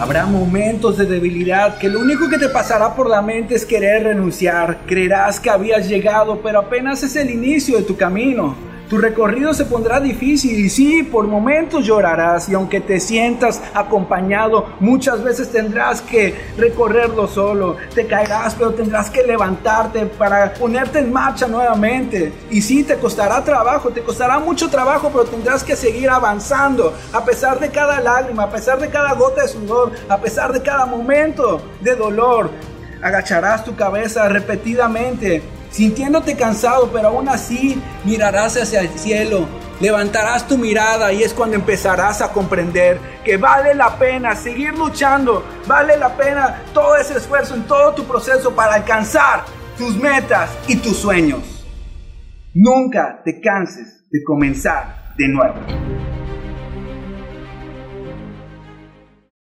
Habrá momentos de debilidad que lo único que te pasará por la mente es querer renunciar. Creerás que habías llegado, pero apenas es el inicio de tu camino. Tu recorrido se pondrá difícil y sí, por momentos llorarás y aunque te sientas acompañado, muchas veces tendrás que recorrerlo solo. Te caerás, pero tendrás que levantarte para ponerte en marcha nuevamente. Y sí, te costará trabajo, te costará mucho trabajo, pero tendrás que seguir avanzando a pesar de cada lágrima, a pesar de cada gota de sudor, a pesar de cada momento de dolor. Agacharás tu cabeza repetidamente sintiéndote cansado, pero aún así mirarás hacia el cielo, levantarás tu mirada y es cuando empezarás a comprender que vale la pena seguir luchando, vale la pena todo ese esfuerzo en todo tu proceso para alcanzar tus metas y tus sueños. Nunca te canses de comenzar de nuevo.